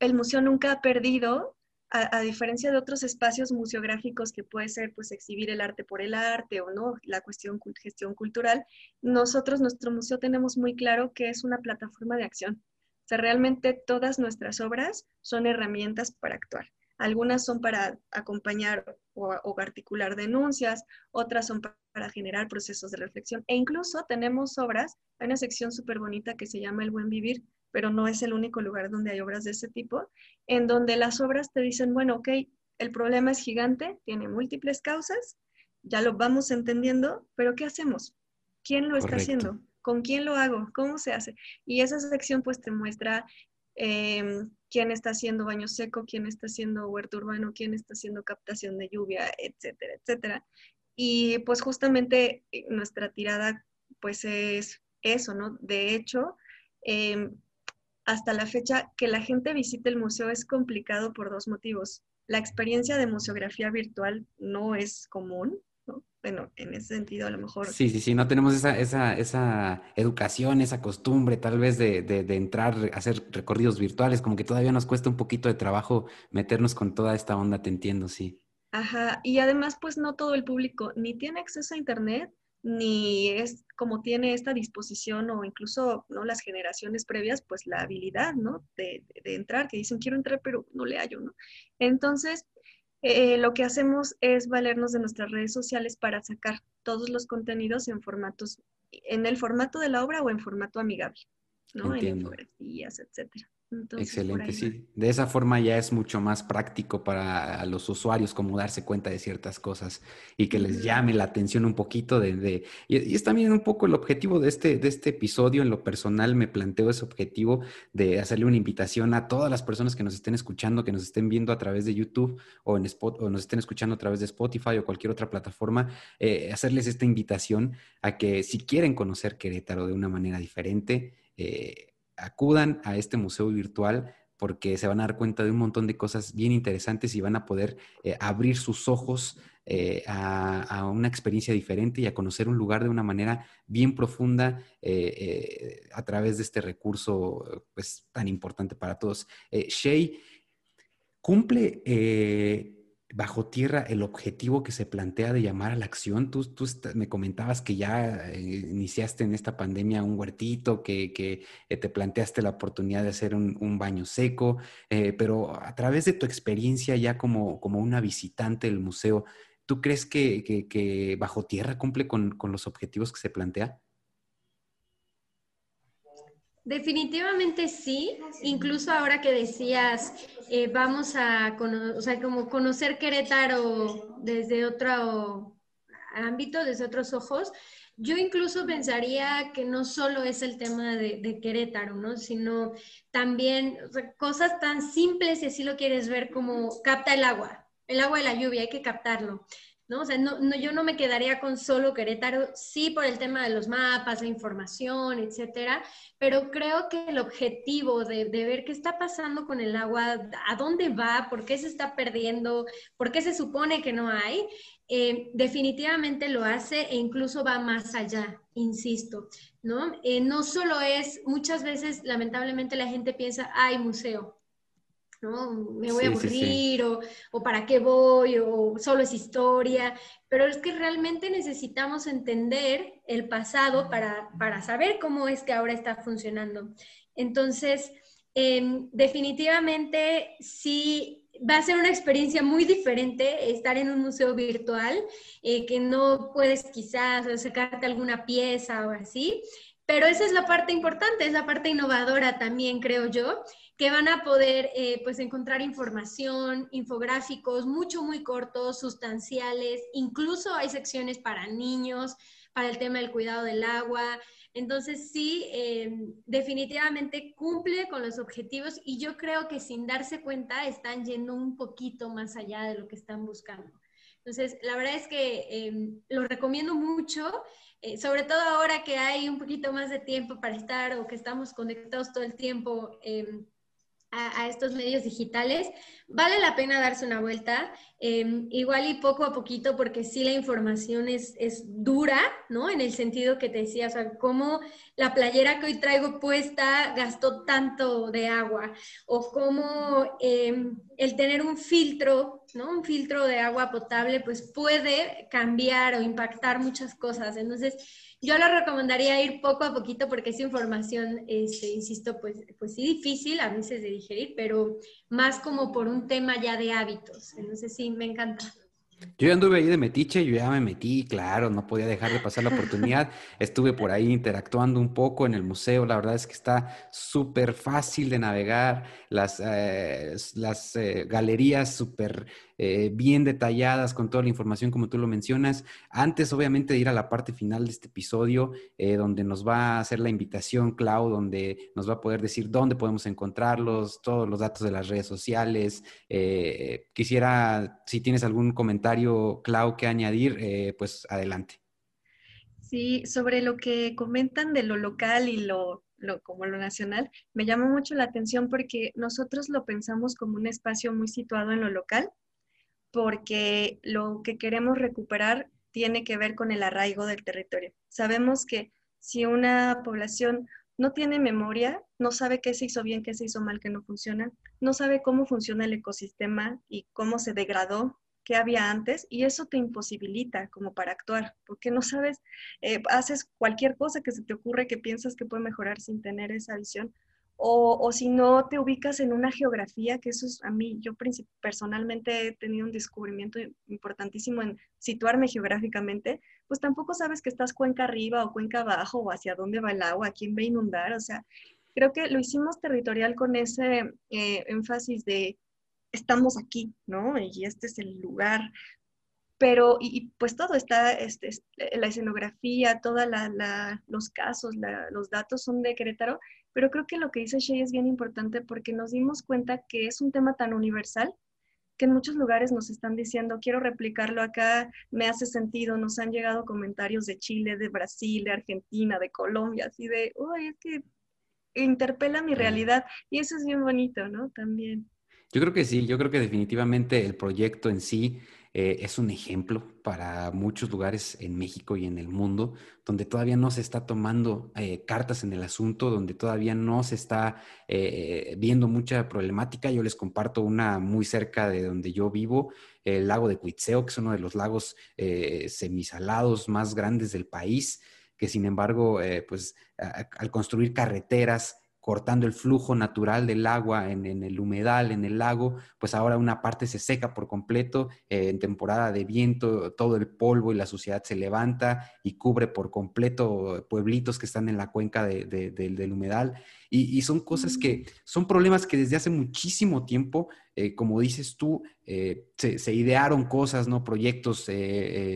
Speaker 2: el museo nunca ha perdido, a, diferencia de otros espacios museográficos que puede ser pues exhibir el arte por el arte o no, la cuestión gestión cultural, nosotros, nuestro museo tenemos muy claro que es una plataforma de acción. O sea, realmente todas nuestras obras son herramientas para actuar. Algunas son para acompañar o, articular denuncias, otras son para generar procesos de reflexión e incluso tenemos obras, hay una sección súper bonita que se llama El Buen Vivir, pero no es el único lugar donde hay obras de ese tipo, en donde las obras te dicen, bueno, ok, el problema es gigante, tiene múltiples causas, ya lo vamos entendiendo, pero ¿qué hacemos? ¿Quién lo está haciendo? ¿Con quién lo hago? ¿Cómo se hace? Y esa sección pues te muestra Em, quién está haciendo baño seco, quién está haciendo huerto urbano, quién está haciendo captación de lluvia, etcétera, etcétera. Y pues justamente eh, nuestra tirada pues es eso, ¿no? De hecho, em, hasta la fecha que la gente visite el museo es complicado por dos motivos. La experiencia de museografía virtual no es común, bueno, en ese sentido a lo mejor...
Speaker 3: Sí, sí, sí, no tenemos esa, esa, esa educación, esa costumbre tal vez de, de, de, entrar, hacer recorridos virtuales, como que todavía nos cuesta un poquito de trabajo meternos con toda esta onda, te entiendo, sí.
Speaker 2: Ajá, y además pues no todo el público ni tiene acceso a Internet, ni es como tiene esta disposición o incluso no las generaciones previas, pues la habilidad, ¿no? De, de entrar, que dicen quiero entrar pero no le hallo, ¿no? Entonces, eh, lo que hacemos es valernos de nuestras redes sociales para sacar todos los contenidos en formatos, en el formato de la obra o en formato amigable, ¿no? En infografías, etcétera.
Speaker 3: Excelente, sí. De esa forma ya es mucho más práctico para los usuarios como darse cuenta de ciertas cosas y que les llame la atención un poquito de... y, es también un poco el objetivo de este, de este episodio. En lo personal me planteo ese objetivo de hacerle una invitación a todas las personas que nos estén escuchando, que nos estén viendo a través de YouTube o, en Spot, o nos estén escuchando a través de Spotify o cualquier otra plataforma, eh, hacerles esta invitación a que si quieren conocer Querétaro de una manera diferente, eh, acudan a este museo virtual porque se van a dar cuenta de un montón de cosas bien interesantes y van a poder eh, abrir sus ojos eh, a, una experiencia diferente y a conocer un lugar de una manera bien profunda eh, a través de este recurso pues, tan importante para todos. Shay, ¿cumple bajo tierra el objetivo que se plantea de llamar a la acción? Tú, tú me comentabas que ya eh, iniciaste en esta pandemia un huertito, que, que eh, te planteaste la oportunidad de hacer un, baño seco, eh, pero a través de tu experiencia ya como, como una visitante del museo, ¿tú crees que, que, bajo tierra cumple con, con los objetivos que se plantea?
Speaker 1: Definitivamente sí, incluso ahora que decías, eh, vamos a o sea, como conocer Querétaro desde otro ámbito, desde otros ojos, yo incluso pensaría que no solo es el tema de, Querétaro, ¿no? Sino también cosas tan simples, y así lo quieres ver, como capta el agua, el agua de la lluvia, hay que captarlo. ¿No? O sea, no, yo no me quedaría con solo Querétaro, sí por el tema de los mapas, la información, etcétera, pero creo que el objetivo de, ver qué está pasando con el agua, a dónde va, por qué se está perdiendo, por qué se supone que no hay, eh, definitivamente lo hace e incluso va más allá, insisto, ¿no? Eh, no solo es, muchas veces lamentablemente la gente piensa, hay museo, ¿no? Me voy a aburrir O, para qué voy o solo es historia, pero es que realmente necesitamos entender el pasado para, saber cómo es que ahora está funcionando. Entonces, em, definitivamente sí va a ser una experiencia muy diferente estar en un museo virtual, eh, que no puedes quizás sacarte alguna pieza o así, pero esa es la parte importante, es la parte innovadora también, creo yo, que van a poder eh, pues encontrar información, infográficos, mucho, muy cortos, sustanciales, incluso hay secciones para niños, para el tema del cuidado del agua. Entonces sí, eh, definitivamente cumple con los objetivos y yo creo que sin darse cuenta están yendo un poquito más allá de lo que están buscando. Entonces, la verdad es que em, lo recomiendo mucho, eh, sobre todo ahora que hay un poquito más de tiempo para estar o que estamos conectados todo el tiempo. Em, a, estos medios digitales, vale la pena darse una vuelta, em, igual y poco a poquito, porque sí la información es, es, dura, ¿no? En el sentido que te decía, o sea, cómo la playera que hoy traigo puesta gastó tanto de agua, o cómo em, el tener un filtro, ¿no? Un filtro de agua potable, pues puede cambiar o impactar muchas cosas. Entonces, yo lo recomendaría ir poco a poquito porque es información, este, insisto, pues, pues sí difícil a veces de digerir, pero más como por un tema ya de hábitos. Entonces sí, me encanta.
Speaker 3: Yo ya anduve ahí de metiche, yo ya me metí, claro, no podía dejar de pasar la oportunidad. Estuve por ahí interactuando un poco en el museo, la verdad es que está súper fácil de navegar, las, eh, las eh, galerías súper eh, bien detalladas con toda la información como tú lo mencionas. Antes, obviamente, de ir a la parte final de este episodio, donde nos va a hacer la invitación, Clau, donde nos va a poder decir dónde podemos encontrarlos, todos los datos de las redes sociales. quisiera, si tienes algún comentario, Clau, que añadir, eh, pues adelante.
Speaker 2: Sí, sobre lo que comentan de lo local y lo, como lo nacional, me llama mucho la atención porque nosotros lo pensamos como un espacio muy situado en lo local, porque lo que queremos recuperar tiene que ver con el arraigo del territorio. Sabemos que si una población no tiene memoria, no sabe qué se hizo bien, qué se hizo mal, qué no funciona, no sabe cómo funciona el ecosistema y cómo se degradó que había antes y eso te imposibilita como para actuar, porque no sabes, eh, haces cualquier cosa que se te ocurre que piensas que puede mejorar sin tener esa visión, o, o, si no te ubicas en una geografía, que eso es a mí, yo personalmente he tenido un descubrimiento importantísimo en situarme geográficamente, pues tampoco sabes que estás cuenca arriba o cuenca abajo o hacia dónde va el agua, quién va a inundar, o sea, creo que lo hicimos territorial con ese eh, énfasis de estamos aquí, ¿no? Y este es el lugar. Pero, y, pues todo está, este, la escenografía, todos los casos, los datos son de Querétaro, pero creo que lo que dice Shea es bien importante porque nos dimos cuenta que es un tema tan universal que en muchos lugares nos están diciendo, quiero replicarlo acá, me hace sentido, nos han llegado comentarios de Chile, de Brasil, de Argentina, de Colombia, así de, uy, es que interpela mi realidad y eso es bien bonito, ¿no? También.
Speaker 3: Yo creo que sí, yo creo que definitivamente el proyecto en sí eh, es un ejemplo para muchos lugares en México y en el mundo, donde todavía no se está tomando eh, cartas en el asunto, donde todavía no se está eh, viendo mucha problemática. Yo les comparto una muy cerca de donde yo vivo, el lago de Cuitzeo, que es uno de los lagos semisalados más grandes del país, que sin embargo, pues al construir carreteras, cortando el flujo natural del agua en, el humedal, en el lago, pues ahora una parte se seca por completo, eh, en temporada de viento todo el polvo y la suciedad se levanta y cubre por completo pueblitos que están en la cuenca del humedal. Y, son cosas que mm. son problemas que desde hace muchísimo tiempo, eh, como dices tú, eh, se, idearon cosas, ¿no? Proyectos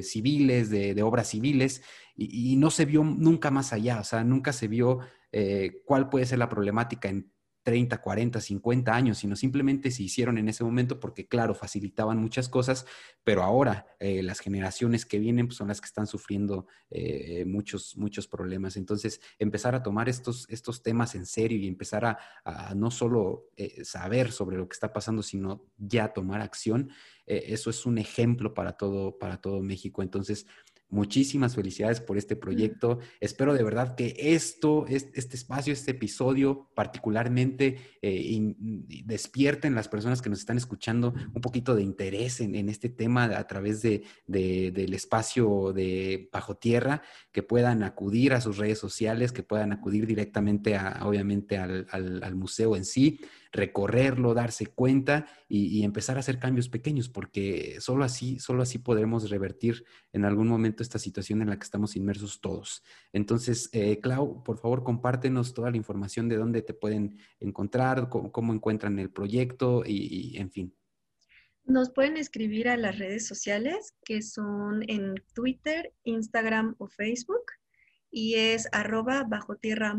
Speaker 3: civiles, de, obras civiles, y, y no se vio nunca más allá, o sea, nunca se vio eh, cuál puede ser la problemática en 30, 40, 50 años, sino simplemente se hicieron en ese momento porque, claro, facilitaban muchas cosas, pero ahora eh, las generaciones que vienen pues, son las que están sufriendo eh, muchos, muchos problemas. Entonces, empezar a tomar estos, estos temas en serio y empezar a, no solo saber sobre lo que está pasando, sino ya tomar acción, eso es un ejemplo para todo, para todo México. Entonces, Muchísimas felicidades por este proyecto. Espero de verdad que esto, este espacio, este episodio particularmente eh, despierten las personas que nos están escuchando un poquito de interés en, este tema a través de, del espacio de Bajo Tierra, que puedan acudir a sus redes sociales, que puedan acudir directamente, a, obviamente, al, al museo en sí recorrerlo, darse cuenta y, empezar a hacer cambios pequeños, porque solo así, solo así podremos revertir en algún momento esta situación en la que estamos inmersos todos. Entonces, eh, Clau, por favor, compártenos toda la información de dónde te pueden encontrar, cómo, encuentran el proyecto y, en fin.
Speaker 2: Nos pueden escribir a las redes sociales que son en Twitter, Instagram o Facebook y es arroba bajo tierra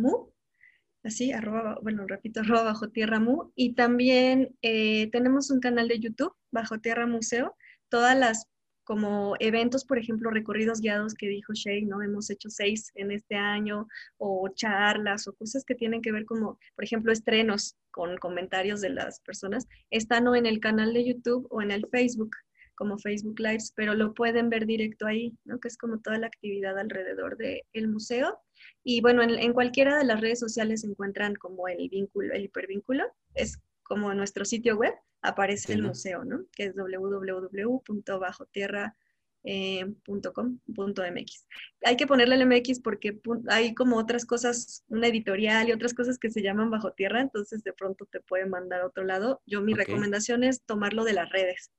Speaker 2: así, arroba, bueno, repito, arroba bajo tierra mu. Y también eh, tenemos un canal de YouTube, Bajo Tierra Museo. Todas las como eventos, por ejemplo, recorridos guiados que dijo Shay, ¿no? Hemos hecho seis en este año, o charlas, o cosas que tienen que ver como, por ejemplo, estrenos con comentarios de las personas, están o en el canal de YouTube o en el Facebook como Facebook Lives, pero lo pueden ver directo ahí, ¿no? que es como toda la actividad alrededor del museo. Y bueno, en, cualquiera de las redes sociales se encuentran como el vínculo, el hipervínculo, es como en nuestro sitio web aparece el museo, ¿no? que es www.bajotierra.com.mx. Hay que ponerle el MX porque hay como otras cosas, una editorial y otras cosas que se llaman bajo tierra, entonces de pronto te pueden mandar a otro lado. Yo mi recomendación es tomarlo de las redes,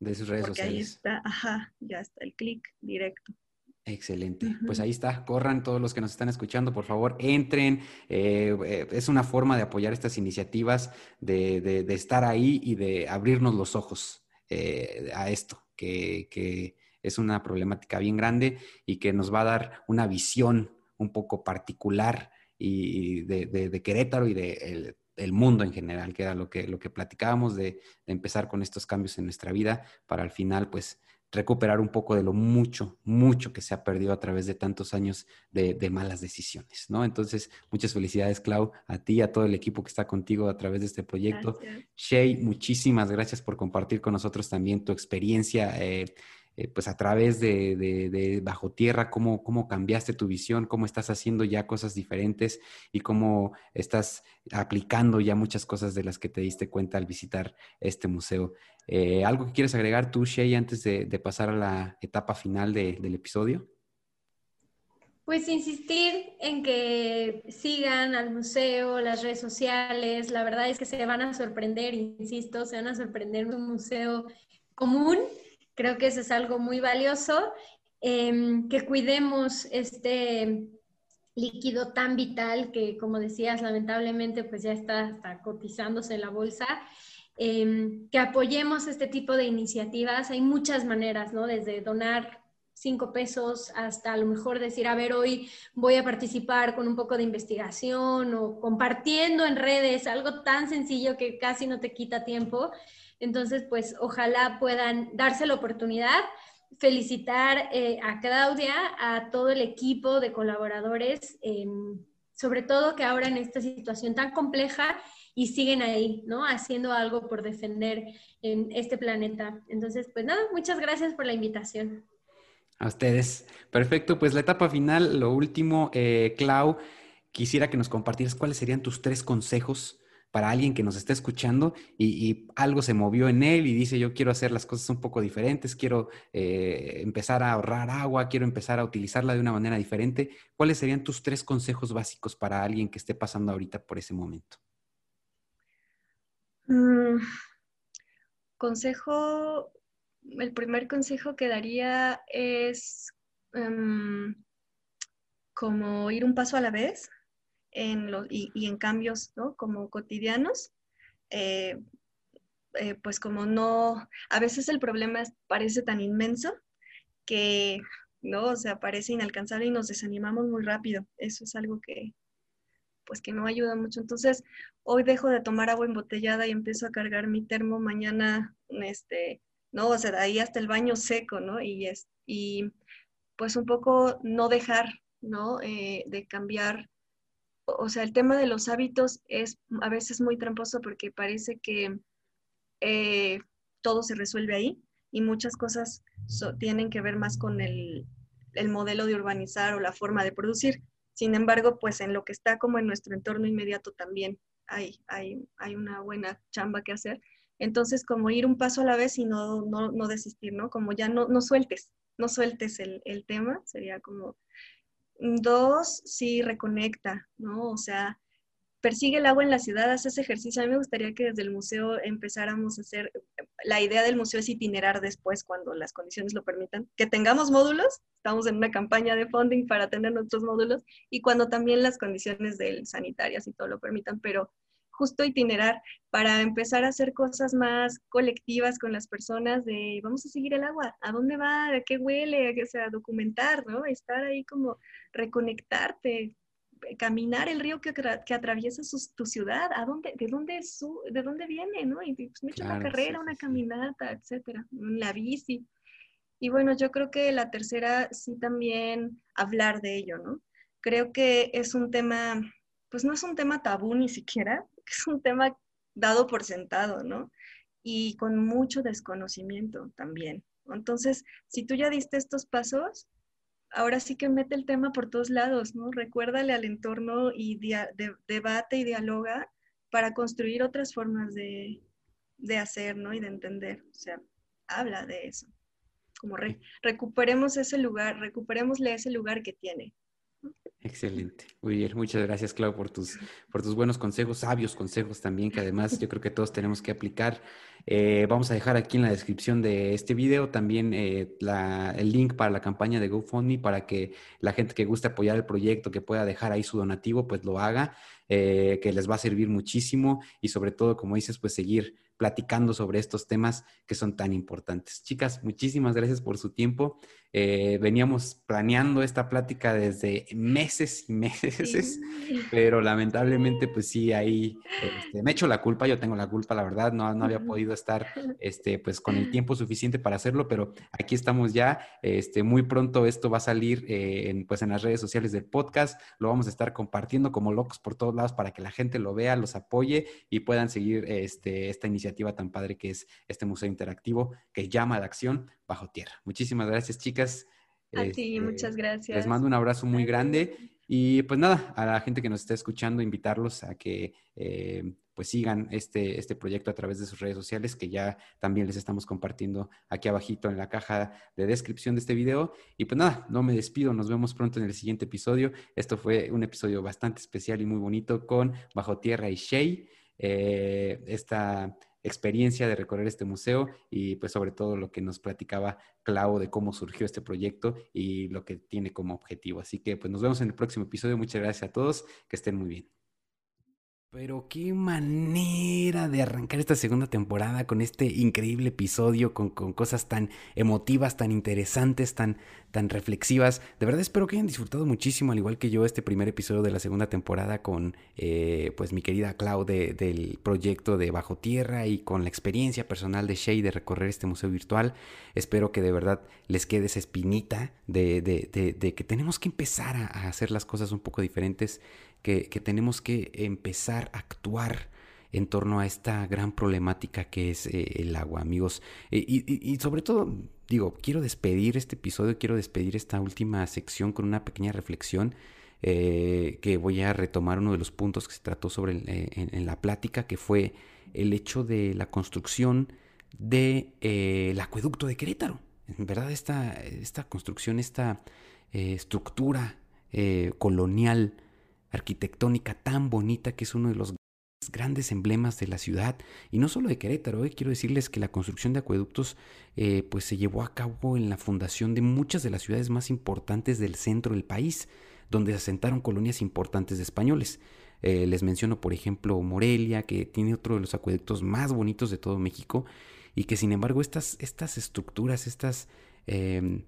Speaker 3: de sus redes
Speaker 2: Porque
Speaker 3: sociales.
Speaker 2: Ahí está, ajá, ya está el clic directo.
Speaker 3: Excelente. Pues ahí está. Corran todos los que nos están escuchando, por favor, entren. Eh, eh, es una forma de apoyar estas iniciativas, de, estar ahí y de abrirnos los ojos eh, a esto, que, es una problemática bien grande y que nos va a dar una visión un poco particular y de, Querétaro y de el mundo en general, que era lo que, lo que platicábamos de, empezar con estos cambios en nuestra vida para al final, pues, recuperar un poco de lo mucho, mucho que se ha perdido a través de tantos años de, malas decisiones, ¿no? Entonces, muchas felicidades, Clau, a ti, a todo el equipo que está contigo a través de este proyecto. Shay, muchísimas gracias por compartir con nosotros también tu experiencia. Eh, eh, pues a través de, Bajo Tierra, cómo, cómo cambiaste tu visión, cómo estás haciendo ya cosas diferentes y cómo estás aplicando ya muchas cosas de las que te diste cuenta al visitar este museo. Eh, ¿Algo que quieres agregar tú, Shay, antes de, pasar a la etapa final del episodio?
Speaker 1: Pues insistir en que sigan al museo, las redes sociales. La verdad es que se van a sorprender, insisto, se van a sorprender un museo común Creo que eso es algo muy valioso, em, que cuidemos este líquido tan vital que, como decías, lamentablemente pues ya está, cotizándose en la bolsa. Em, que apoyemos este tipo de iniciativas. Hay muchas maneras, ¿no? Desde donar cinco pesos hasta a lo mejor decir, a ver, hoy voy a participar con un poco de investigación o compartiendo en redes, algo tan sencillo que casi no te quita tiempo. Entonces, pues ojalá puedan darse la oportunidad, felicitar eh, a Claudia, a todo el equipo de colaboradores, em, sobre todo que ahora en esta situación tan compleja y siguen ahí, ¿no? Haciendo algo por defender en este planeta. Entonces, pues nada, muchas gracias por la invitación.
Speaker 3: A ustedes. Perfecto, pues la etapa final, lo último, eh, Clau, quisiera que nos compartieras cuáles serían tus tres consejos para alguien que nos está escuchando y, algo se movió en él y dice, yo quiero hacer las cosas un poco diferentes, quiero eh, empezar a ahorrar agua, quiero empezar a utilizarla de una manera diferente, ¿cuáles serían tus tres consejos básicos para alguien que esté pasando ahorita por ese momento?
Speaker 2: Mm, consejo, el primer consejo que daría es em, como ir un paso a la vez en y, en cambios, ¿no? Como cotidianos, eh, eh, pues como no, a veces el problema parece tan inmenso que, ¿no? O sea, parece inalcanzable y nos desanimamos muy rápido. Eso es algo que, pues que no ayuda mucho. Entonces, hoy dejo de tomar agua embotellada y empiezo a cargar mi termo mañana, este, ¿no? O sea, de ahí hasta el baño seco, ¿no? Y, es, y pues un poco no dejar, ¿no? Eh, de cambiar o sea, el tema de los hábitos es a veces muy tramposo porque parece que eh, todo se resuelve ahí y muchas cosas tienen que ver más con el, modelo de urbanizar o la forma de producir. Sin embargo, pues en lo que está como en nuestro entorno inmediato también hay, hay, hay una buena chamba que hacer. Entonces, como ir un paso a la vez y no, no, desistir, ¿no? Como ya no, no sueltes, no sueltes el, el tema, sería como Dos, sí reconecta, ¿no? O sea, persigue el agua en la ciudad, hace ese ejercicio. A mí me gustaría que desde el museo empezáramos a hacer, la idea del museo es itinerar después cuando las condiciones lo permitan, que tengamos módulos, estamos en una campaña de funding para tener nuestros módulos y cuando también las condiciones del sanitarias y todo lo permitan, pero justo itinerar para empezar a hacer cosas más colectivas con las personas de vamos a seguir el agua, a dónde va, a qué huele, o sea, documentar, ¿no? Estar ahí como reconectarte, caminar el río que, que atraviesa tu ciudad, ¿a dónde, de, dónde su, ¿de dónde viene? ¿no? Y pues me he hecho una carrera, una caminata, etcétera, la bici. Y bueno, yo creo que la tercera sí también hablar de ello, ¿no? Creo que es un tema, pues no es un tema tabú ni siquiera, es un tema dado por sentado, ¿no? Y con mucho desconocimiento también. Entonces, si tú ya diste estos pasos, ahora sí que mete el tema por todos lados, ¿no? Recuérdale al entorno y debate y dialoga para construir otras formas de, hacer, ¿no? Y de entender. O sea, habla de eso. Como recuperemos ese lugar, recuperémosle ese lugar que tiene.
Speaker 3: Excelente. Muy bien, muchas gracias, Clau, por tus, por tus buenos consejos, sabios consejos también, que además yo creo que todos tenemos que aplicar. Eh, vamos a dejar aquí en la descripción de este video también eh, el link para la campaña de GoFundMe para que la gente que guste apoyar el proyecto, que pueda dejar ahí su donativo, pues lo haga, eh, que les va a servir muchísimo y sobre todo, como dices, pues seguir platicando sobre estos temas que son tan importantes. Chicas, muchísimas gracias por su tiempo. Eh, veníamos planeando esta plática desde meses y meses, pero lamentablemente, pues sí, ahí este, me echo la culpa, yo tengo la culpa, la verdad, no, no había podido estar este, pues, con el tiempo suficiente para hacerlo, pero aquí estamos ya. Este, muy pronto esto va a salir eh, en, pues, en las redes sociales del podcast, lo vamos a estar compartiendo como locos por todos lados para que la gente lo vea, los apoye y puedan seguir este, esta iniciativa tan padre que es este museo interactivo que llama a la acción bajo tierra. Muchísimas gracias, chicas.
Speaker 2: A ti, este, muchas gracias.
Speaker 3: Les mando un abrazo muy grande. Y pues nada, a la gente que nos está escuchando, invitarlos a que eh, pues sigan este, este proyecto a través de sus redes sociales, que ya también les estamos compartiendo aquí abajito en la caja de descripción de este video. Y pues nada, no me despido, nos vemos pronto en el siguiente episodio. Esto fue un episodio bastante especial y muy bonito con Bajo Tierra y Shay. Eh, esta experiencia de recorrer este museo y pues sobre todo lo que nos platicaba Clau de cómo surgió este proyecto y lo que tiene como objetivo. Así que pues nos vemos en el próximo episodio. Muchas gracias a todos. Que estén muy bien. Pero qué manera de arrancar esta segunda temporada con este increíble episodio, con, cosas tan emotivas, tan interesantes, tan, tan reflexivas. De verdad espero que hayan disfrutado muchísimo, al igual que yo, este primer episodio de la segunda temporada con eh, pues mi querida Clau del proyecto de Bajo Tierra y con la experiencia personal de Shay de recorrer este museo virtual. Espero que de verdad les quede esa espinita de, de que tenemos que empezar a hacer las cosas un poco diferentes que, tenemos que empezar a actuar en torno a esta gran problemática que es eh, el agua, amigos. Eh, y, sobre todo, digo, quiero despedir este episodio, quiero despedir esta última sección con una pequeña reflexión. Eh, que voy a retomar uno de los puntos que se trató sobre en, la plática, que fue el hecho de la construcción del de, acueducto de Querétaro. En verdad, esta, esta construcción, esta estructura colonial, arquitectónica tan bonita que es uno de los grandes emblemas de la ciudad y no solo de Querétaro, eh, quiero decirles que la construcción de acueductos eh, pues se llevó a cabo en la fundación de muchas de las ciudades más importantes del centro del país, donde se asentaron colonias importantes de españoles. Eh, les menciono por ejemplo Morelia, que tiene otro de los acueductos más bonitos de todo México y que sin embargo estas, estas estructuras, estas em,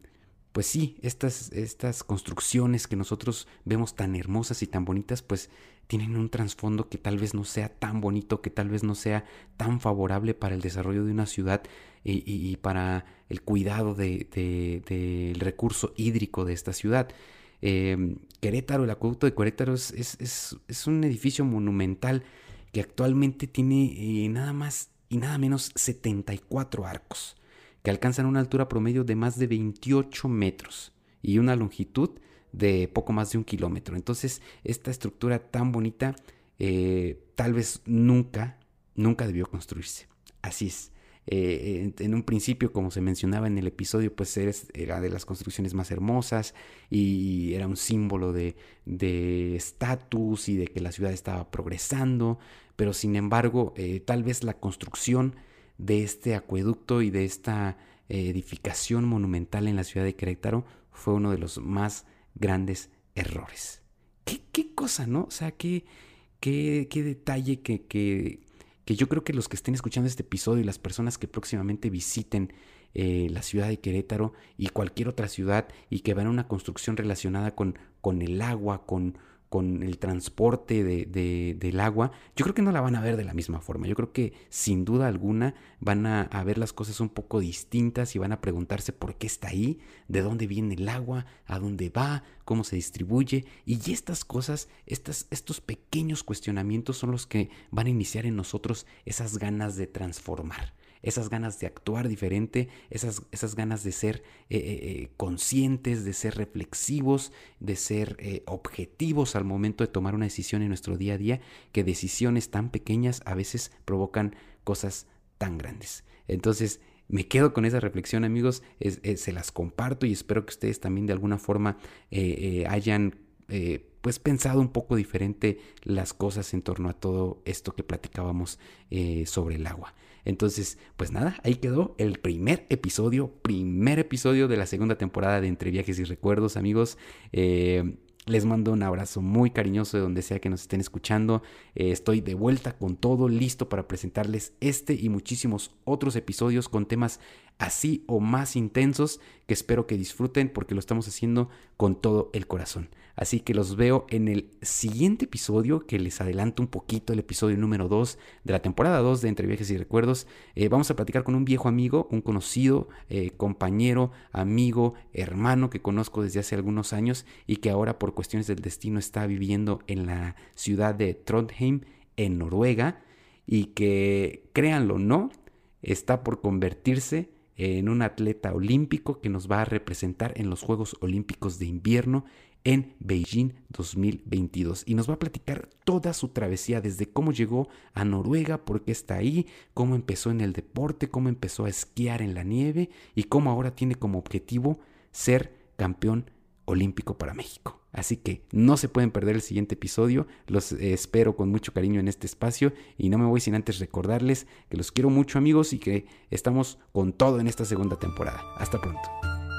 Speaker 3: pues sí, estas, estas construcciones que nosotros vemos tan hermosas y tan bonitas, pues tienen un trasfondo que tal vez no sea tan bonito, que tal vez no sea tan favorable para el desarrollo de una ciudad y, para el cuidado del de, recurso hídrico de esta ciudad. Em, Querétaro, el acueducto de Querétaro es, es, un edificio monumental que actualmente tiene eh, nada más y nada menos 74 arcos que alcanzan una altura promedio de más de 28 metros y una longitud de poco más de un kilómetro. Entonces, esta estructura tan bonita eh, tal vez nunca, nunca debió construirse. Así es. eh, en, un principio, como se mencionaba en el episodio, pues era de las construcciones más hermosas y era un símbolo de estatus y de que la ciudad estaba progresando, pero sin embargo, eh, tal vez la construcción de este acueducto y de esta eh, edificación monumental en la ciudad de Querétaro fue uno de los más grandes errores. ¿Qué, qué cosa, no? O sea, qué, qué, qué detalle que, que que yo creo que los que estén escuchando este episodio y las personas que próximamente visiten eh, la ciudad de Querétaro y cualquier otra ciudad y que vean una construcción relacionada con, con el agua, con, con el transporte de, del agua, yo creo que no la van a ver de la misma forma. Yo creo que sin duda alguna van a, ver las cosas un poco distintas y van a preguntarse por qué está ahí, de dónde viene el agua, a dónde va, cómo se distribuye. Y estas cosas, estas, estos pequeños cuestionamientos son los que van a iniciar en nosotros esas ganas de transformar esas ganas de actuar diferente, esas, esas ganas de ser eh, eh, eh, conscientes, de ser reflexivos, de ser objetivos al momento de tomar una decisión en nuestro día a día, que decisiones tan pequeñas a veces provocan cosas tan grandes. Entonces, me quedo con esa reflexión, amigos, se las comparto y espero que ustedes también de alguna forma hayan pues pensado un poco diferente las cosas en torno a todo esto que platicábamos sobre el agua. Entonces, pues nada, ahí quedó el primer episodio, primer episodio de la segunda temporada de Entre Viajes y Recuerdos, amigos. Eh, les mando un abrazo muy cariñoso de donde sea que nos estén escuchando. Eh, estoy de vuelta con todo listo para presentarles este y muchísimos otros episodios con temas así o más intensos que espero que disfruten porque lo estamos haciendo con todo el corazón. Así que los veo en el siguiente episodio que les adelanto un poquito, el episodio número 2 de la temporada 2 de Entre Viajes y Recuerdos. Eh, vamos a platicar con un viejo amigo, un conocido, eh, compañero, amigo, hermano que conozco desde hace algunos años y que ahora por cuestiones del destino está viviendo en la ciudad de Trondheim, en Noruega, y que, créanlo no, está por convertirse en un atleta olímpico que nos va a representar en los Juegos Olímpicos de Invierno en Beijing 2022 y nos va a platicar toda su travesía desde cómo llegó a Noruega, por qué está ahí, cómo empezó en el deporte, cómo empezó a esquiar en la nieve y cómo ahora tiene como objetivo ser campeón olímpico para México. Así que no se pueden perder el siguiente episodio, los espero con mucho cariño en este espacio y no me voy sin antes recordarles que los quiero mucho amigos y que estamos con todo en esta segunda temporada. Hasta pronto.